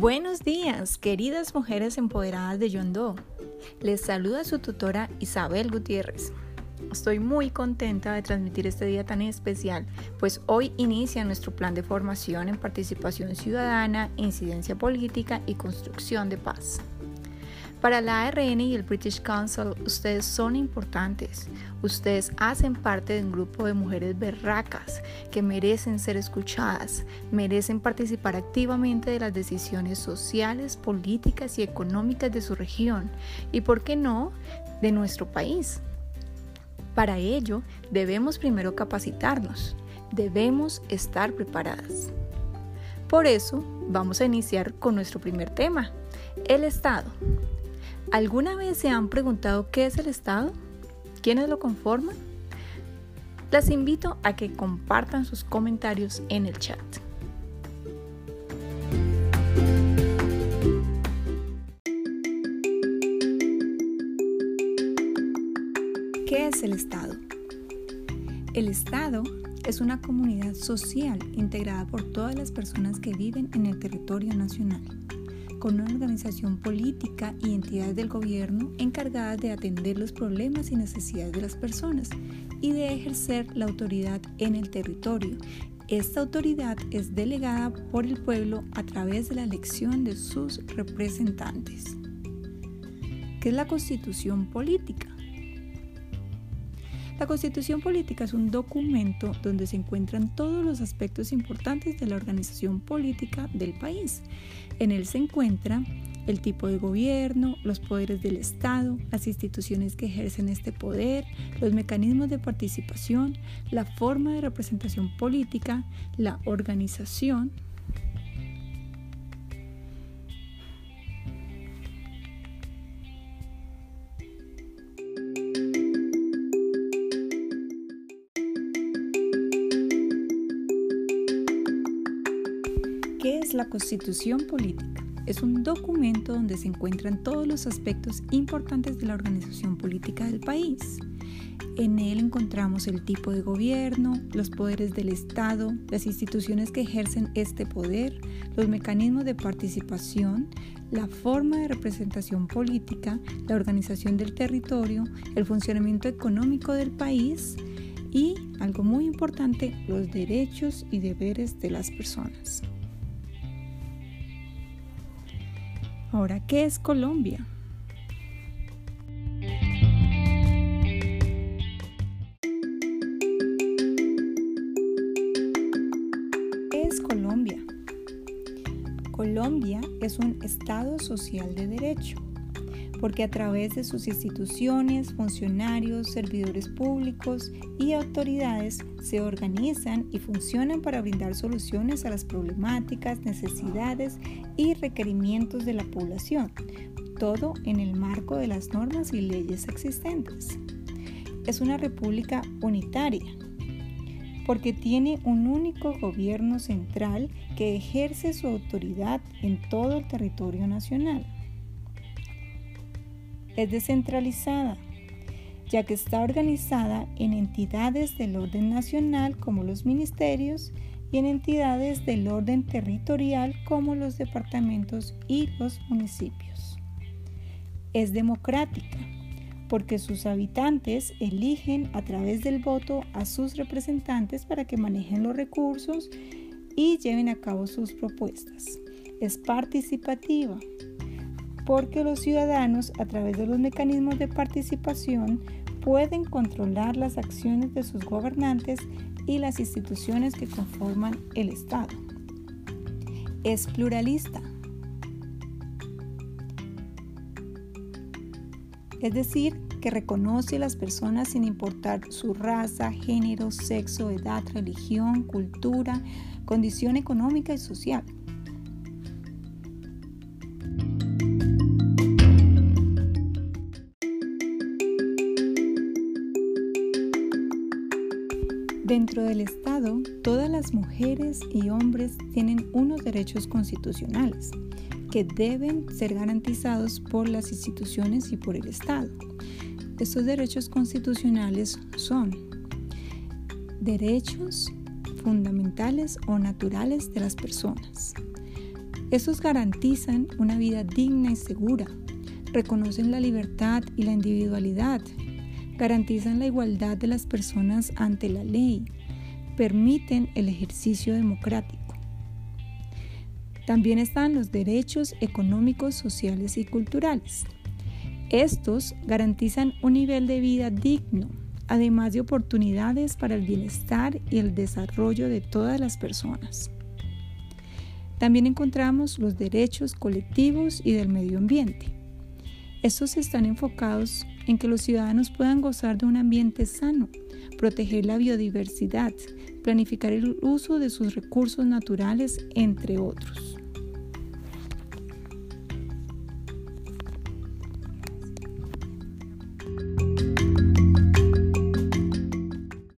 Buenos días, queridas mujeres empoderadas de Yondó. Les saluda su tutora Isabel Gutiérrez. Estoy muy contenta de transmitir este día tan especial, pues hoy inicia nuestro plan de formación en participación ciudadana, incidencia política y construcción de paz. Para la ARN y el British Council, ustedes son importantes. Ustedes hacen parte de un grupo de mujeres berracas que merecen ser escuchadas, merecen participar activamente de las decisiones sociales, políticas y económicas de su región y, por qué no, de nuestro país. Para ello, debemos primero capacitarnos, debemos estar preparadas. Por eso, vamos a iniciar con nuestro primer tema, el Estado. ¿Alguna vez se han preguntado qué es el Estado? ¿Quiénes lo conforman? Las invito a que compartan sus comentarios en el chat. ¿Qué es el Estado? El Estado es una comunidad social integrada por todas las personas que viven en el territorio nacional con una organización política y entidades del gobierno encargadas de atender los problemas y necesidades de las personas y de ejercer la autoridad en el territorio. Esta autoridad es delegada por el pueblo a través de la elección de sus representantes. ¿Qué es la constitución política? La constitución política es un documento donde se encuentran todos los aspectos importantes de la organización política del país. En él se encuentra el tipo de gobierno, los poderes del Estado, las instituciones que ejercen este poder, los mecanismos de participación, la forma de representación política, la organización, es la Constitución Política? Es un documento donde se encuentran todos los aspectos importantes de la organización política del país. En él encontramos el tipo de gobierno, los poderes del Estado, las instituciones que ejercen este poder, los mecanismos de participación, la forma de representación política, la organización del territorio, el funcionamiento económico del país y, algo muy importante, los derechos y deberes de las personas. Ahora, ¿qué es Colombia? ¿Qué es Colombia? Colombia es un Estado social de derecho, porque a través de sus instituciones, funcionarios, servidores públicos y autoridades se organizan y funcionan para brindar soluciones a las problemáticas, necesidades y requerimientos de la población, todo en el marco de las normas y leyes existentes. Es una república unitaria porque tiene un único gobierno central que ejerce su autoridad en todo el territorio nacional. Es descentralizada, ya que está organizada en entidades del orden nacional como los ministerios y en entidades del orden territorial como los departamentos y los municipios. Es democrática porque sus habitantes eligen a través del voto a sus representantes para que manejen los recursos y lleven a cabo sus propuestas. Es participativa porque los ciudadanos a través de los mecanismos de participación pueden controlar las acciones de sus gobernantes y las instituciones que conforman el Estado. Es pluralista, es decir, que reconoce a las personas sin importar su raza, género, sexo, edad, religión, cultura, condición económica y social. Dentro del Estado, todas las mujeres y hombres tienen unos derechos constitucionales que deben ser garantizados por las instituciones y por el Estado. Estos derechos constitucionales son derechos fundamentales o naturales de las personas, Estos garantizan una vida digna y segura, reconocen la libertad y la individualidad, garantizan la igualdad de las personas ante la ley, permiten el ejercicio democrático. También están los derechos económicos, sociales y culturales. Estos garantizan un nivel de vida digno, además de oportunidades para el bienestar y el desarrollo de todas las personas. También encontramos los derechos colectivos y del medio ambiente. Estos están enfocados en que los ciudadanos puedan gozar de un ambiente sano, proteger la biodiversidad, planificar el uso de sus recursos naturales, entre otros.